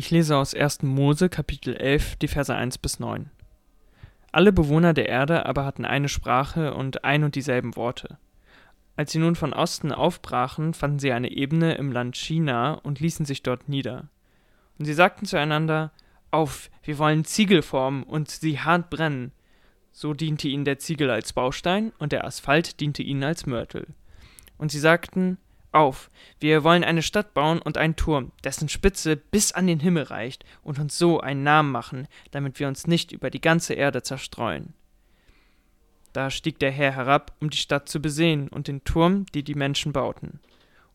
Ich lese aus 1. Mose Kapitel 11, die Verse 1 bis 9. Alle Bewohner der Erde aber hatten eine Sprache und ein und dieselben Worte. Als sie nun von Osten aufbrachen, fanden sie eine Ebene im Land China und ließen sich dort nieder. Und sie sagten zueinander, Auf, wir wollen Ziegel formen und sie hart brennen. So diente ihnen der Ziegel als Baustein und der Asphalt diente ihnen als Mörtel. Und sie sagten, auf, wir wollen eine Stadt bauen und einen Turm, dessen Spitze bis an den Himmel reicht, und uns so einen Namen machen, damit wir uns nicht über die ganze Erde zerstreuen. Da stieg der Herr herab, um die Stadt zu besehen und den Turm, die die Menschen bauten.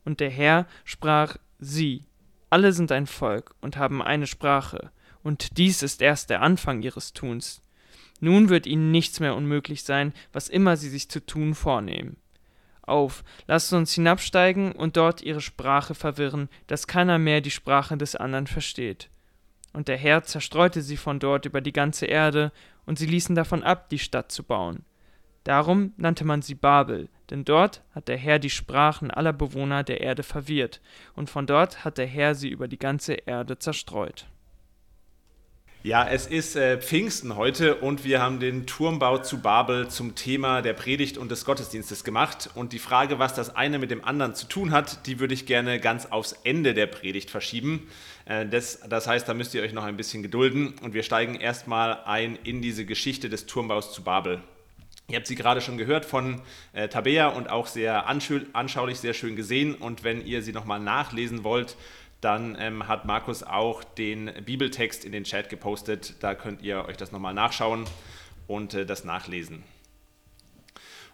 Und der Herr sprach, sieh, alle sind ein Volk und haben eine Sprache, und dies ist erst der Anfang ihres Tuns. Nun wird ihnen nichts mehr unmöglich sein, was immer sie sich zu tun vornehmen auf, lasst uns hinabsteigen und dort ihre Sprache verwirren, dass keiner mehr die Sprache des anderen versteht. Und der Herr zerstreute sie von dort über die ganze Erde, und sie ließen davon ab, die Stadt zu bauen. Darum nannte man sie Babel, denn dort hat der Herr die Sprachen aller Bewohner der Erde verwirrt, und von dort hat der Herr sie über die ganze Erde zerstreut. Ja, es ist äh, Pfingsten heute und wir haben den Turmbau zu Babel zum Thema der Predigt und des Gottesdienstes gemacht. Und die Frage, was das eine mit dem anderen zu tun hat, die würde ich gerne ganz aufs Ende der Predigt verschieben. Äh, das, das heißt, da müsst ihr euch noch ein bisschen gedulden und wir steigen erstmal ein in diese Geschichte des Turmbaus zu Babel. Ihr habt sie gerade schon gehört von äh, Tabea und auch sehr anschaulich, sehr schön gesehen. Und wenn ihr sie nochmal nachlesen wollt, dann ähm, hat Markus auch den Bibeltext in den Chat gepostet. Da könnt ihr euch das nochmal nachschauen und äh, das nachlesen.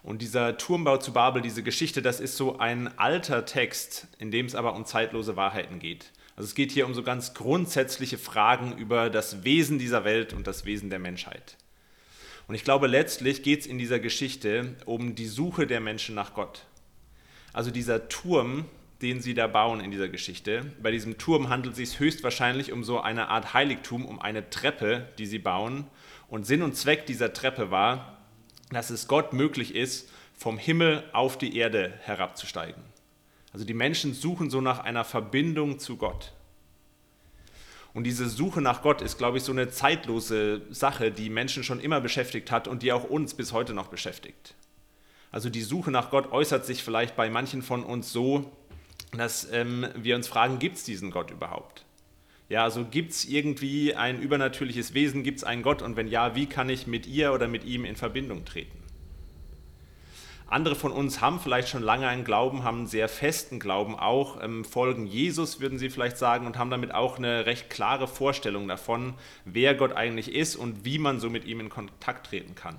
Und dieser Turmbau zu Babel, diese Geschichte, das ist so ein alter Text, in dem es aber um zeitlose Wahrheiten geht. Also es geht hier um so ganz grundsätzliche Fragen über das Wesen dieser Welt und das Wesen der Menschheit. Und ich glaube, letztlich geht es in dieser Geschichte um die Suche der Menschen nach Gott. Also dieser Turm, den sie da bauen in dieser Geschichte. Bei diesem Turm handelt es sich höchstwahrscheinlich um so eine Art Heiligtum, um eine Treppe, die sie bauen. Und Sinn und Zweck dieser Treppe war, dass es Gott möglich ist, vom Himmel auf die Erde herabzusteigen. Also die Menschen suchen so nach einer Verbindung zu Gott. Und diese Suche nach Gott ist, glaube ich, so eine zeitlose Sache, die Menschen schon immer beschäftigt hat und die auch uns bis heute noch beschäftigt. Also die Suche nach Gott äußert sich vielleicht bei manchen von uns so, dass ähm, wir uns fragen, gibt es diesen Gott überhaupt? Ja, also gibt es irgendwie ein übernatürliches Wesen, gibt es einen Gott und wenn ja, wie kann ich mit ihr oder mit ihm in Verbindung treten? Andere von uns haben vielleicht schon lange einen Glauben, haben einen sehr festen Glauben auch, ähm, folgen Jesus, würden sie vielleicht sagen, und haben damit auch eine recht klare Vorstellung davon, wer Gott eigentlich ist und wie man so mit ihm in Kontakt treten kann.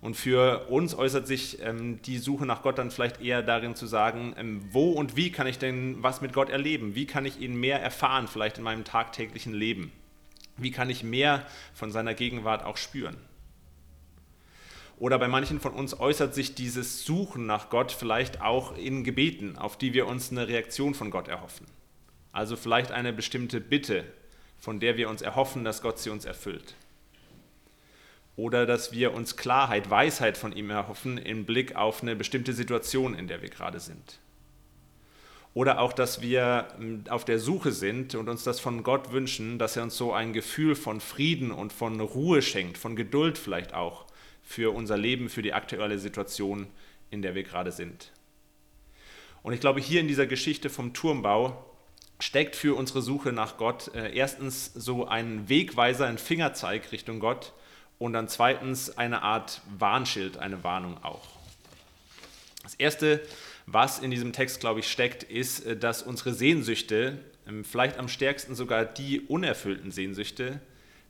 Und für uns äußert sich ähm, die Suche nach Gott dann vielleicht eher darin zu sagen, ähm, wo und wie kann ich denn was mit Gott erleben? Wie kann ich ihn mehr erfahren, vielleicht in meinem tagtäglichen Leben? Wie kann ich mehr von seiner Gegenwart auch spüren? Oder bei manchen von uns äußert sich dieses Suchen nach Gott vielleicht auch in Gebeten, auf die wir uns eine Reaktion von Gott erhoffen. Also vielleicht eine bestimmte Bitte, von der wir uns erhoffen, dass Gott sie uns erfüllt oder dass wir uns Klarheit, Weisheit von ihm erhoffen im Blick auf eine bestimmte Situation, in der wir gerade sind. Oder auch, dass wir hm, auf der Suche sind und uns das von Gott wünschen, dass er uns so ein Gefühl von Frieden und von Ruhe schenkt, von Geduld vielleicht auch für unser Leben, für die aktuelle Situation, in der wir gerade sind. Und ich glaube, hier in dieser Geschichte vom Turmbau steckt für unsere Suche nach Gott äh, erstens so ein Wegweiser, ein Fingerzeig Richtung Gott, und dann zweitens eine Art Warnschild, eine Warnung auch. Das Erste, was in diesem Text, glaube ich, steckt, ist, äh, dass unsere Sehnsüchte, ähm, vielleicht am stärksten sogar die unerfüllten Sehnsüchte,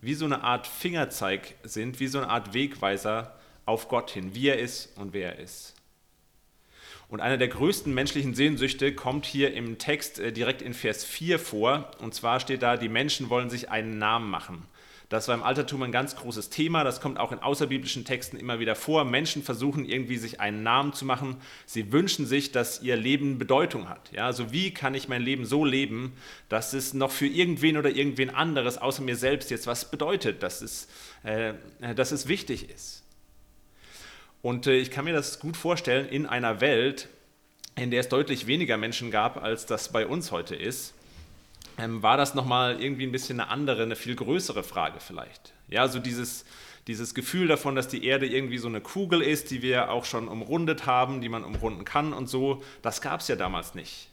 wie so eine Art Fingerzeig sind, wie so eine Art Wegweiser auf Gott hin, wie er ist und wer er ist. Und eine der größten menschlichen Sehnsüchte kommt hier im Text äh, direkt in Vers 4 vor. Und zwar steht da, die Menschen wollen sich einen Namen machen. Das war im Altertum ein ganz großes Thema. Das kommt auch in außerbiblischen Texten immer wieder vor. Menschen versuchen irgendwie sich einen Namen zu machen. Sie wünschen sich, dass ihr Leben Bedeutung hat. Ja, also wie kann ich mein Leben so leben, dass es noch für irgendwen oder irgendwen anderes außer mir selbst jetzt was bedeutet, dass es, äh, dass es wichtig ist. Und äh, ich kann mir das gut vorstellen in einer Welt, in der es deutlich weniger Menschen gab, als das bei uns heute ist ähm, war das nochmal irgendwie ein bisschen eine andere, eine viel größere Frage vielleicht. Ja, so dieses, dieses Gefühl davon, dass die Erde irgendwie so eine Kugel ist, die wir auch schon umrundet haben, die man umrunden kann und so, das gab es ja damals nicht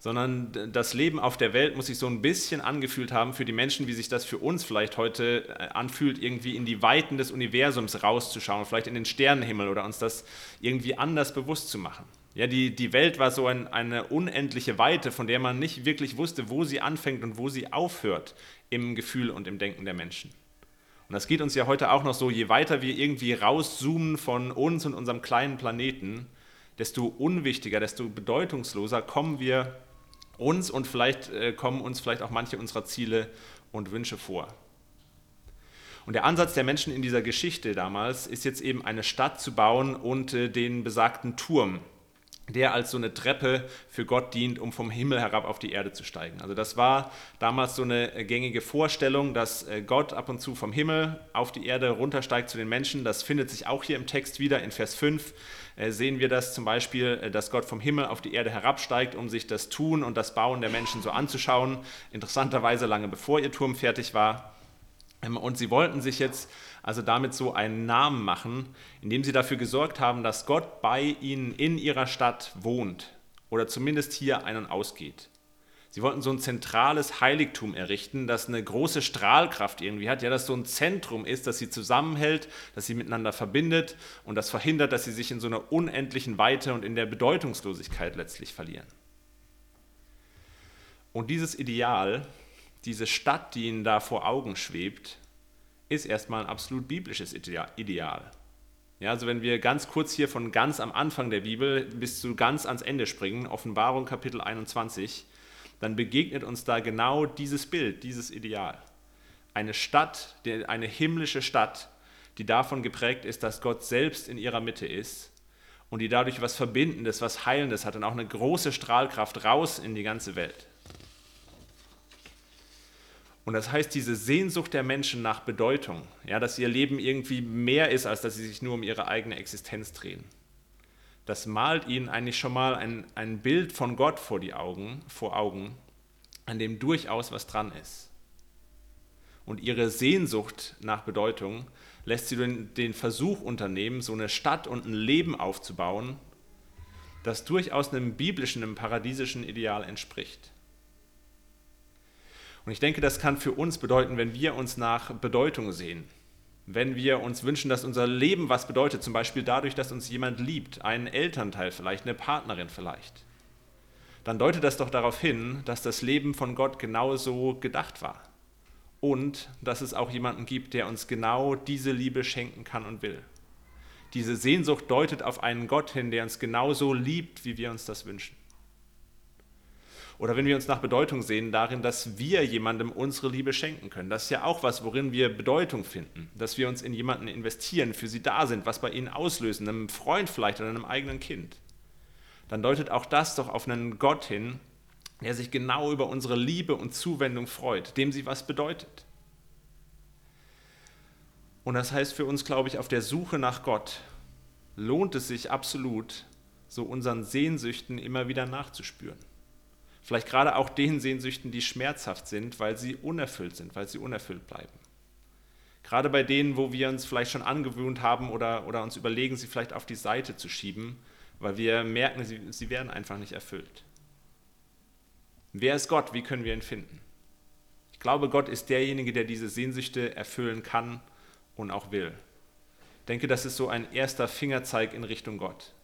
sondern das Leben auf der Welt muss sich so ein bisschen angefühlt haben für die Menschen, wie sich das für uns vielleicht heute äh, anfühlt, irgendwie in die Weiten des Universums rauszuschauen, vielleicht in den Sternenhimmel oder uns das irgendwie anders bewusst zu machen. Ja, die, die Welt war so ein, eine unendliche Weite, von der man nicht wirklich wusste, wo sie anfängt und wo sie aufhört im Gefühl und im Denken der Menschen. Und das geht uns ja heute auch noch so, je weiter wir irgendwie rauszoomen von uns und unserem kleinen Planeten, desto unwichtiger, desto bedeutungsloser kommen wir uns und vielleicht äh, kommen uns vielleicht auch manche unserer Ziele und Wünsche vor. Und der Ansatz der Menschen in dieser Geschichte damals ist jetzt eben eine Stadt zu bauen und äh, den besagten Turm, der als so eine Treppe für Gott dient, um vom Himmel herab auf die Erde zu steigen. Also das war damals so eine äh, gängige Vorstellung, dass äh, Gott ab und zu vom Himmel auf die Erde runtersteigt zu den Menschen. Das findet sich auch hier im Text wieder in Vers 5. Äh, sehen wir das zum Beispiel, dass Gott vom Himmel auf die Erde herabsteigt, um sich das Tun und das Bauen der Menschen so anzuschauen. Interessanterweise lange bevor ihr Turm fertig war. Ähm, und sie wollten sich jetzt also damit so einen Namen machen, indem sie dafür gesorgt haben, dass Gott bei ihnen in ihrer Stadt wohnt oder zumindest hier einen ausgeht. Sie wollten so ein zentrales Heiligtum errichten, das eine große Strahlkraft irgendwie hat, ja, das so ein Zentrum ist, das sie zusammenhält, das sie miteinander verbindet und das verhindert, dass sie sich in so einer unendlichen Weite und in der Bedeutungslosigkeit letztlich verlieren. Und dieses Ideal, diese Stadt, die ihnen da vor Augen schwebt, ist erstmal ein absolut biblisches Ideal. Ja, also wenn wir ganz kurz hier von ganz am Anfang der Bibel bis zu ganz ans Ende springen, Offenbarung Kapitel 21, dann begegnet uns da genau dieses Bild, dieses Ideal. Eine Stadt, eine himmlische Stadt, die davon geprägt ist, dass Gott selbst in ihrer Mitte ist und die dadurch was Verbindendes, was Heilendes hat und auch eine große Strahlkraft raus in die ganze Welt. Und das heißt, diese Sehnsucht der Menschen nach Bedeutung, ja, dass ihr Leben irgendwie mehr ist, als dass sie sich nur um ihre eigene Existenz drehen das malt ihnen eigentlich schon mal ein, ein Bild von Gott vor die Augen, vor Augen, an dem durchaus was dran ist. Und ihre Sehnsucht nach Bedeutung lässt sie den, den Versuch unternehmen, so eine Stadt und ein Leben aufzubauen, das durchaus einem biblischen, einem paradiesischen Ideal entspricht. Und ich denke, das kann für uns bedeuten, wenn wir uns nach Bedeutung sehen, wenn wir uns wünschen, dass unser Leben was bedeutet, zum Beispiel dadurch, dass uns jemand liebt, einen Elternteil vielleicht, eine Partnerin vielleicht, dann deutet das doch darauf hin, dass das Leben von Gott genauso gedacht war. Und dass es auch jemanden gibt, der uns genau diese Liebe schenken kann und will. Diese Sehnsucht deutet auf einen Gott hin, der uns genauso liebt, wie wir uns das wünschen. Oder wenn wir uns nach Bedeutung sehen, darin, dass wir jemandem unsere Liebe schenken können. Das ist ja auch was, worin wir Bedeutung finden. Dass wir uns in jemanden investieren, für sie da sind, was bei ihnen auslösen, einem Freund vielleicht oder einem eigenen Kind. Dann deutet auch das doch auf einen Gott hin, der sich genau über unsere Liebe und Zuwendung freut, dem sie was bedeutet. Und das heißt für uns, glaube ich, auf der Suche nach Gott lohnt es sich absolut, so unseren Sehnsüchten immer wieder nachzuspüren. Vielleicht gerade auch den Sehnsüchten, die schmerzhaft sind, weil sie unerfüllt sind, weil sie unerfüllt bleiben. Gerade bei denen, wo wir uns vielleicht schon angewöhnt haben oder, oder uns überlegen, sie vielleicht auf die Seite zu schieben, weil wir merken, sie, sie werden einfach nicht erfüllt. Wer ist Gott? Wie können wir ihn finden? Ich glaube, Gott ist derjenige, der diese Sehnsüchte erfüllen kann und auch will. Ich denke, das ist so ein erster Fingerzeig in Richtung Gott.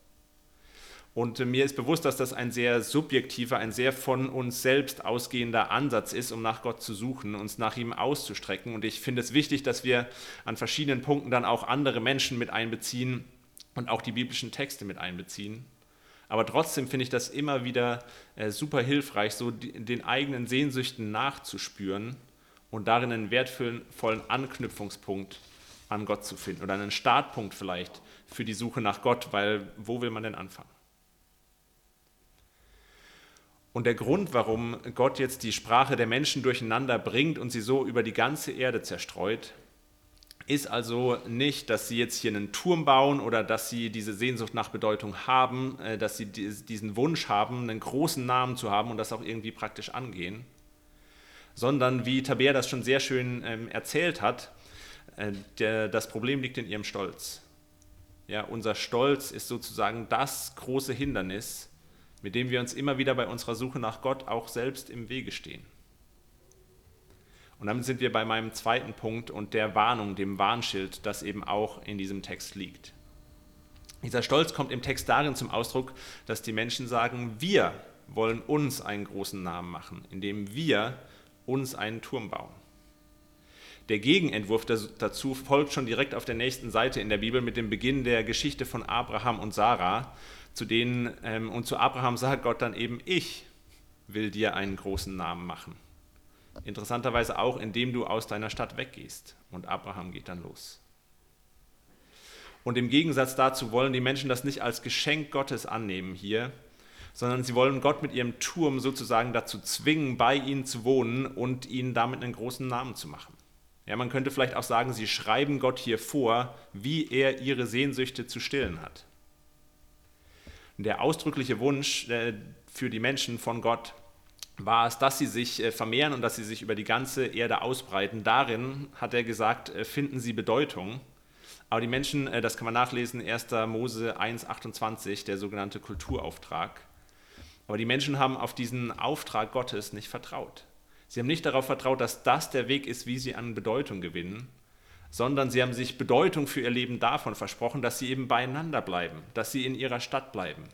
Und mir ist bewusst, dass das ein sehr subjektiver, ein sehr von uns selbst ausgehender Ansatz ist, um nach Gott zu suchen, uns nach ihm auszustrecken. Und ich finde es wichtig, dass wir an verschiedenen Punkten dann auch andere Menschen mit einbeziehen und auch die biblischen Texte mit einbeziehen. Aber trotzdem finde ich das immer wieder äh, super hilfreich, so den eigenen Sehnsüchten nachzuspüren und darin einen wertvollen Anknüpfungspunkt an Gott zu finden oder einen Startpunkt vielleicht für die Suche nach Gott, weil wo will man denn anfangen? Und der Grund, warum Gott jetzt die Sprache der Menschen durcheinander bringt und sie so über die ganze Erde zerstreut, ist also nicht, dass sie jetzt hier einen Turm bauen oder dass sie diese Sehnsucht nach Bedeutung haben, äh, dass sie diesen Wunsch haben, einen großen Namen zu haben und das auch irgendwie praktisch angehen, sondern wie Tabea das schon sehr schön ähm, erzählt hat, äh, das Problem liegt in ihrem Stolz. Ja, unser Stolz ist sozusagen das große Hindernis, mit dem wir uns immer wieder bei unserer Suche nach Gott auch selbst im Wege stehen. Und damit sind wir bei meinem zweiten Punkt und der Warnung, dem Warnschild, das eben auch in diesem Text liegt. Dieser Stolz kommt im Text darin zum Ausdruck, dass die Menschen sagen, wir wollen uns einen großen Namen machen, indem wir uns einen Turm bauen. Der Gegenentwurf dazu folgt schon direkt auf der nächsten Seite in der Bibel mit dem Beginn der Geschichte von Abraham und Sarah, zu denen ähm, und zu Abraham sagt Gott dann eben, ich will dir einen großen Namen machen. Interessanterweise auch, indem du aus deiner Stadt weggehst. Und Abraham geht dann los. Und im Gegensatz dazu wollen die Menschen das nicht als Geschenk Gottes annehmen hier, sondern sie wollen Gott mit ihrem Turm sozusagen dazu zwingen, bei ihnen zu wohnen und ihnen damit einen großen Namen zu machen. Ja, man könnte vielleicht auch sagen, sie schreiben Gott hier vor, wie er ihre Sehnsüchte zu stillen hat. Der ausdrückliche Wunsch äh, für die Menschen von Gott war es, dass sie sich äh, vermehren und dass sie sich über die ganze Erde ausbreiten. Darin, hat er gesagt, äh, finden sie Bedeutung. Aber die Menschen, das kann man nachlesen, 1. Mose 1,28, der sogenannte Kulturauftrag. Aber die Menschen haben auf diesen Auftrag Gottes nicht vertraut. Sie haben nicht darauf vertraut, dass das der Weg ist, wie sie an Bedeutung gewinnen, sondern sie haben sich Bedeutung für ihr Leben davon versprochen, dass sie eben beieinander bleiben, dass sie in ihrer Stadt bleiben.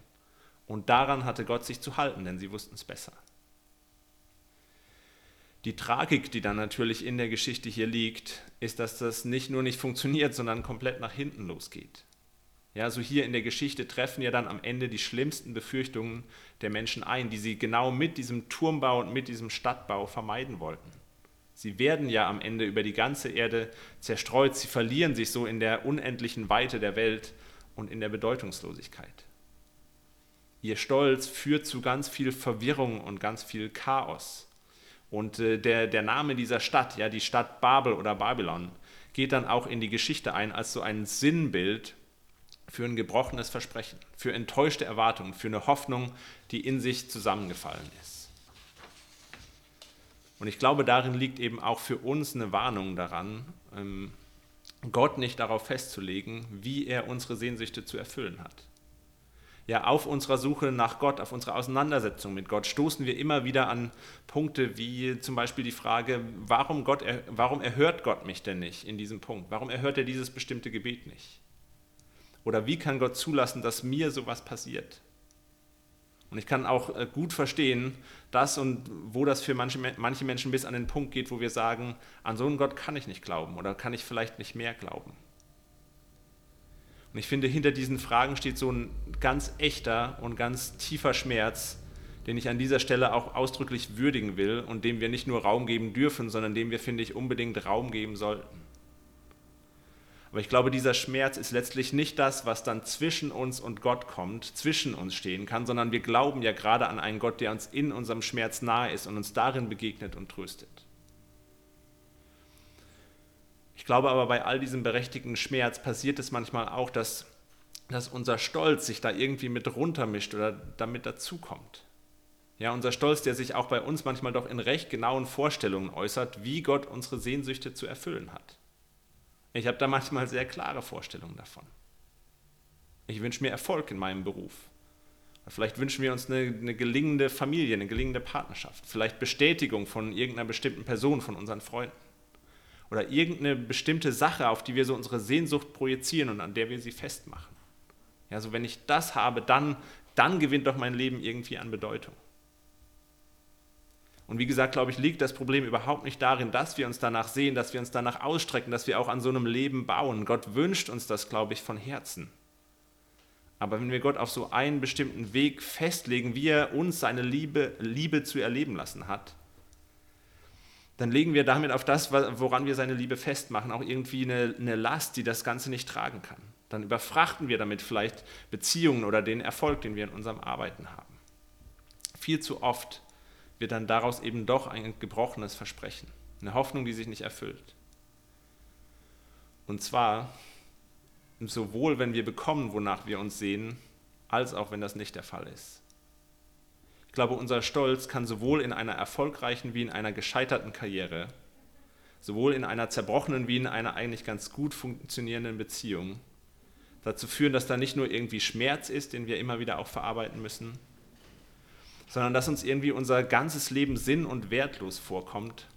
Und daran hatte Gott sich zu halten, denn sie wussten es besser. Die Tragik, die dann natürlich in der Geschichte hier liegt, ist, dass das nicht nur nicht funktioniert, sondern komplett nach hinten losgeht. Ja, so hier in der Geschichte treffen ja dann am Ende die schlimmsten Befürchtungen der Menschen ein, die sie genau mit diesem Turmbau und mit diesem Stadtbau vermeiden wollten. Sie werden ja am Ende über die ganze Erde zerstreut, sie verlieren sich so in der unendlichen Weite der Welt und in der Bedeutungslosigkeit. Ihr Stolz führt zu ganz viel Verwirrung und ganz viel Chaos. Und äh, der, der Name dieser Stadt, ja, die Stadt Babel oder Babylon, geht dann auch in die Geschichte ein als so ein Sinnbild für ein gebrochenes Versprechen, für enttäuschte Erwartungen, für eine Hoffnung, die in sich zusammengefallen ist. Und ich glaube, darin liegt eben auch für uns eine Warnung daran, ähm, Gott nicht darauf festzulegen, wie er unsere Sehnsüchte zu erfüllen hat. Ja, auf unserer Suche nach Gott, auf unserer Auseinandersetzung mit Gott stoßen wir immer wieder an Punkte wie zum Beispiel die Frage, warum, Gott, warum erhört Gott mich denn nicht in diesem Punkt? Warum erhört er dieses bestimmte Gebet nicht? Oder wie kann Gott zulassen, dass mir sowas passiert? Und ich kann auch äh, gut verstehen, dass und wo das für manche, manche Menschen bis an den Punkt geht, wo wir sagen, an so einen Gott kann ich nicht glauben oder kann ich vielleicht nicht mehr glauben. Und ich finde, hinter diesen Fragen steht so ein ganz echter und ganz tiefer Schmerz, den ich an dieser Stelle auch ausdrücklich würdigen will und dem wir nicht nur Raum geben dürfen, sondern dem wir, finde ich, unbedingt Raum geben sollten. Aber ich glaube, dieser Schmerz ist letztlich nicht das, was dann zwischen uns und Gott kommt, zwischen uns stehen kann, sondern wir glauben ja gerade an einen Gott, der uns in unserem Schmerz nahe ist und uns darin begegnet und tröstet. Ich glaube aber, bei all diesem berechtigten Schmerz passiert es manchmal auch, dass, dass unser Stolz sich da irgendwie mit runtermischt oder damit dazukommt. Ja, unser Stolz, der sich auch bei uns manchmal doch in recht genauen Vorstellungen äußert, wie Gott unsere Sehnsüchte zu erfüllen hat. Ich habe da manchmal sehr klare Vorstellungen davon. Ich wünsche mir Erfolg in meinem Beruf. Vielleicht wünschen wir uns eine, eine, gelingende Familie, eine gelingende Partnerschaft. Vielleicht Bestätigung von irgendeiner bestimmten Person, von unseren Freunden. Oder irgendeine bestimmte Sache, auf die wir so unsere Sehnsucht projizieren und an der wir sie festmachen. Ja, so wenn ich das habe, dann, dann gewinnt doch mein Leben irgendwie an Bedeutung. Und wie gesagt, glaube ich, liegt das Problem überhaupt nicht darin, dass wir uns danach sehen, dass wir uns danach ausstrecken, dass wir auch an so einem Leben bauen. Gott wünscht uns das, glaube ich, von Herzen. Aber wenn wir Gott auf so einen bestimmten Weg festlegen, wie er uns seine Liebe, Liebe zu erleben lassen hat, dann legen wir damit auf das, woran wir seine Liebe festmachen, auch irgendwie eine, eine Last, die das Ganze nicht tragen kann. Dann überfrachten wir damit vielleicht Beziehungen oder den Erfolg, den wir in unserem Arbeiten haben. Viel zu oft wird dann daraus eben doch ein gebrochenes Versprechen, eine Hoffnung, die sich nicht erfüllt. Und zwar sowohl, wenn wir bekommen, wonach wir uns sehen, als auch wenn das nicht der Fall ist. Ich glaube, unser Stolz kann sowohl in einer erfolgreichen wie in einer gescheiterten Karriere, sowohl in einer zerbrochenen wie in einer eigentlich ganz gut funktionierenden Beziehung dazu führen, dass da nicht nur irgendwie Schmerz ist, den wir immer wieder auch verarbeiten müssen, sondern dass uns irgendwie unser ganzes Leben sinn- und wertlos vorkommt,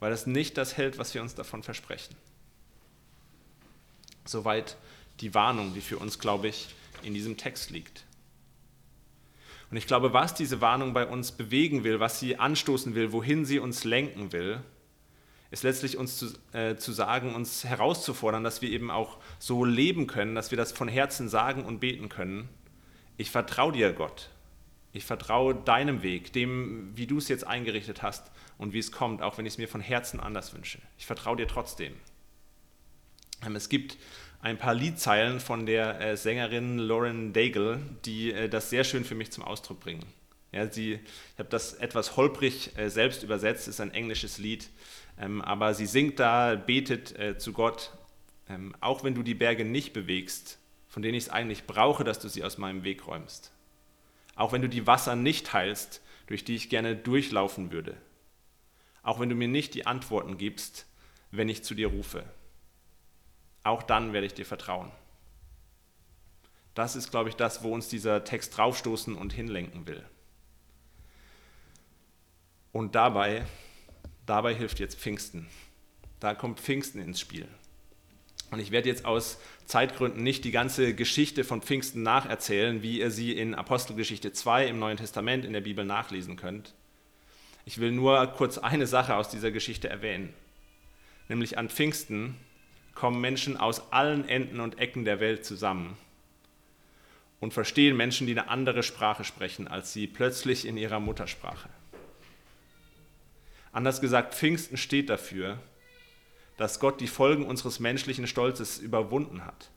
weil es nicht das hält, was wir uns davon versprechen. Soweit die Warnung, die für uns, glaube ich, in diesem Text liegt. Und ich glaube, was diese Warnung bei uns bewegen will, was sie anstoßen will, wohin sie uns lenken will, ist letztlich uns zu, äh, zu sagen, uns herauszufordern, dass wir eben auch so leben können, dass wir das von Herzen sagen und beten können. Ich vertraue dir, Gott. Ich vertraue deinem Weg, dem, wie du es jetzt eingerichtet hast und wie es kommt, auch wenn ich es mir von Herzen anders wünsche. Ich vertraue dir trotzdem. Ähm, es gibt ein paar Liedzeilen von der äh, Sängerin Lauren Daigle, die äh, das sehr schön für mich zum Ausdruck bringen. Ja, sie, ich habe das etwas holprig äh, selbst übersetzt, ist ein englisches Lied, ähm, aber sie singt da, betet zu Gott, ähm, auch wenn du die Berge nicht bewegst, von denen ich es eigentlich brauche, dass du sie aus meinem Weg räumst. Auch wenn du die Wasser nicht heilst, durch die ich gerne durchlaufen würde. Auch wenn du mir nicht die Antworten gibst, wenn ich zu dir rufe. Auch dann werde ich dir vertrauen. Das ist, glaube ich, das, wo uns dieser Text draufstoßen und hinlenken will. Und dabei, dabei hilft jetzt Pfingsten. Da kommt Pfingsten ins Spiel. Und ich werde jetzt aus Zeitgründen nicht die ganze Geschichte von Pfingsten nacherzählen, wie ihr sie in Apostelgeschichte 2 im Neuen Testament in der Bibel nachlesen könnt. Ich will nur kurz eine Sache aus dieser Geschichte erwähnen. Nämlich an Pfingsten kommen Menschen aus allen Enden und Ecken der Welt zusammen und verstehen Menschen, die eine andere Sprache sprechen als sie, plötzlich in ihrer Muttersprache. Anders gesagt, Pfingsten steht dafür, dass Gott die Folgen unseres menschlichen Stolzes überwunden hat.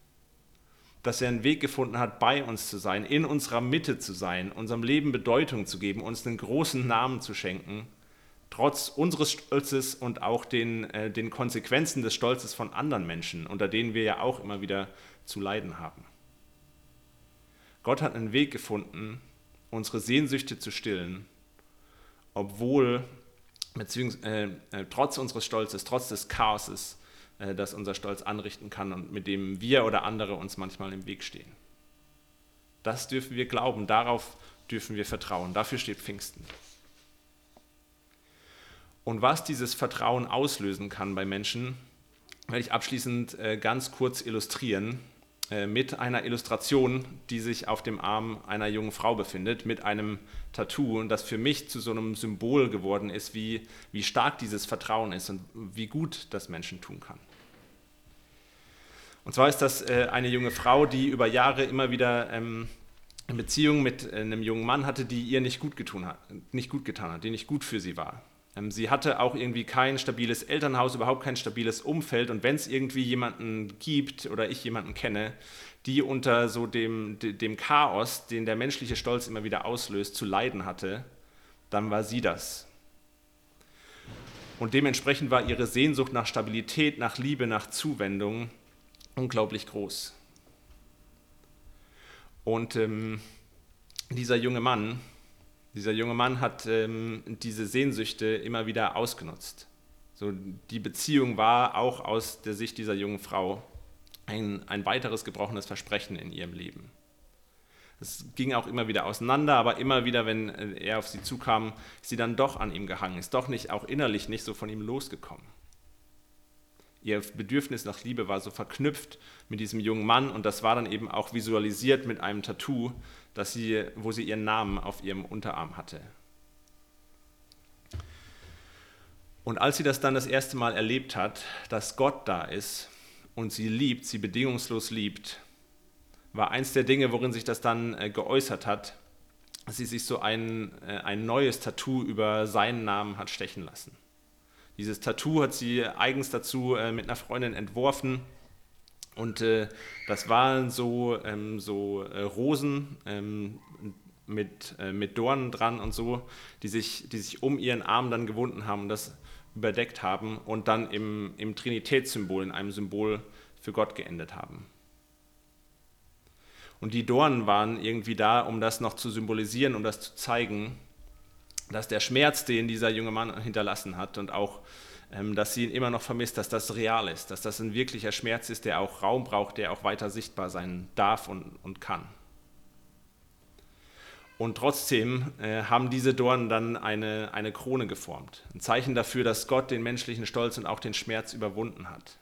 Dass er einen Weg gefunden hat, bei uns zu sein, in unserer Mitte zu sein, unserem Leben Bedeutung zu geben, uns einen großen Namen zu schenken, trotz unseres Stolzes und auch den, äh, den Konsequenzen des Stolzes von anderen Menschen, unter denen wir ja auch immer wieder zu leiden haben. Gott hat einen Weg gefunden, unsere Sehnsüchte zu stillen, obwohl beziehungsweise äh, äh, trotz unseres Stolzes, trotz des Chaoses, äh, das unser Stolz anrichten kann und mit dem wir oder andere uns manchmal im Weg stehen. Das dürfen wir glauben, darauf dürfen wir vertrauen. Dafür steht Pfingsten. Und was dieses Vertrauen auslösen kann bei Menschen, werde ich abschließend äh, ganz kurz illustrieren mit einer Illustration, die sich auf dem Arm einer jungen Frau befindet, mit einem Tattoo und das für mich zu so einem Symbol geworden ist, wie, wie stark dieses Vertrauen ist und wie gut das Menschen tun kann. Und zwar ist das äh, eine junge Frau, die über Jahre immer wieder ähm, eine Beziehung mit äh, einem jungen Mann hatte, die ihr nicht gut, getun hat, nicht gut getan hat, die nicht gut für sie war. Ähm, sie hatte auch irgendwie kein stabiles Elternhaus, überhaupt kein stabiles Umfeld. Und wenn es irgendwie jemanden gibt oder ich jemanden kenne, die unter so dem, dem Chaos, den der menschliche Stolz immer wieder auslöst, zu leiden hatte, dann war sie das. Und dementsprechend war ihre Sehnsucht nach Stabilität, nach Liebe, nach Zuwendung unglaublich groß. Und ähm, dieser junge Mann, dieser junge Mann hat ähm, diese Sehnsüchte immer wieder ausgenutzt. So, die Beziehung war auch aus der Sicht dieser jungen Frau ein, ein weiteres gebrochenes Versprechen in ihrem Leben. Es ging auch immer wieder auseinander, aber immer wieder, wenn äh, er auf sie zukam, ist sie dann doch an ihm gehangen, ist doch nicht, auch innerlich nicht so von ihm losgekommen. Ihr Bedürfnis nach Liebe war so verknüpft mit diesem jungen Mann und das war dann eben auch visualisiert mit einem Tattoo, dass sie, wo sie ihren Namen auf ihrem Unterarm hatte. Und als sie das dann das erste Mal erlebt hat, dass Gott da ist und sie liebt, sie bedingungslos liebt, war eins der Dinge, worin sich das dann äh, geäußert hat, dass sie sich so ein, äh, ein neues Tattoo über seinen Namen hat stechen lassen. Dieses Tattoo hat sie eigens dazu äh, mit einer Freundin entworfen und äh, das waren so, ähm, so äh, Rosen ähm, mit, äh, mit Dornen dran und so, die sich, die sich um ihren Arm dann gewunden haben und das überdeckt haben und dann im, im Trinitätssymbol, in einem Symbol für Gott geendet haben. Und die Dornen waren irgendwie da, um das noch zu symbolisieren, um das zu zeigen, dass der Schmerz, den dieser junge Mann hinterlassen hat und auch, ähm, dass sie ihn immer noch vermisst, dass das real ist, dass das ein wirklicher Schmerz ist, der auch Raum braucht, der auch weiter sichtbar sein darf und, und kann. Und trotzdem äh, haben diese Dornen dann eine, eine Krone geformt. Ein Zeichen dafür, dass Gott den menschlichen Stolz und auch den Schmerz überwunden hat.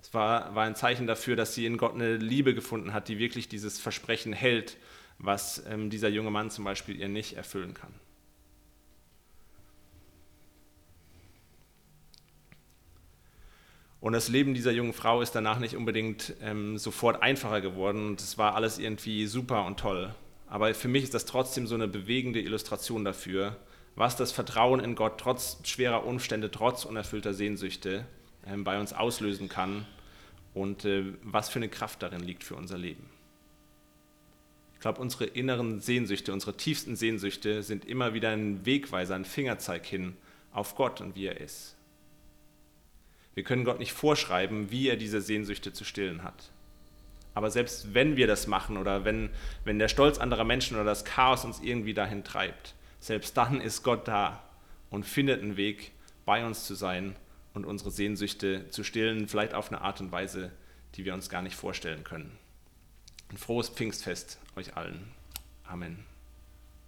Es war, war ein Zeichen dafür, dass sie in Gott eine Liebe gefunden hat, die wirklich dieses Versprechen hält, was ähm, dieser junge Mann zum Beispiel ihr nicht erfüllen kann. Und das Leben dieser jungen Frau ist danach nicht unbedingt ähm, sofort einfacher geworden und es war alles irgendwie super und toll. Aber für mich ist das trotzdem so eine bewegende Illustration dafür, was das Vertrauen in Gott trotz schwerer Umstände, trotz unerfüllter Sehnsüchte äh, bei uns auslösen kann und äh, was für eine Kraft darin liegt für unser Leben. Ich glaube, unsere inneren Sehnsüchte, unsere tiefsten Sehnsüchte sind immer wieder ein Wegweiser, ein Fingerzeig hin auf Gott und wie er ist. Wir können Gott nicht vorschreiben, wie er diese Sehnsüchte zu stillen hat. Aber selbst wenn wir das machen oder wenn, wenn der Stolz anderer Menschen oder das Chaos uns irgendwie dahin treibt, selbst dann ist Gott da und findet einen Weg, bei uns zu sein und unsere Sehnsüchte zu stillen, vielleicht auf eine Art und Weise, die wir uns gar nicht vorstellen können. Ein frohes Pfingstfest euch allen. Amen.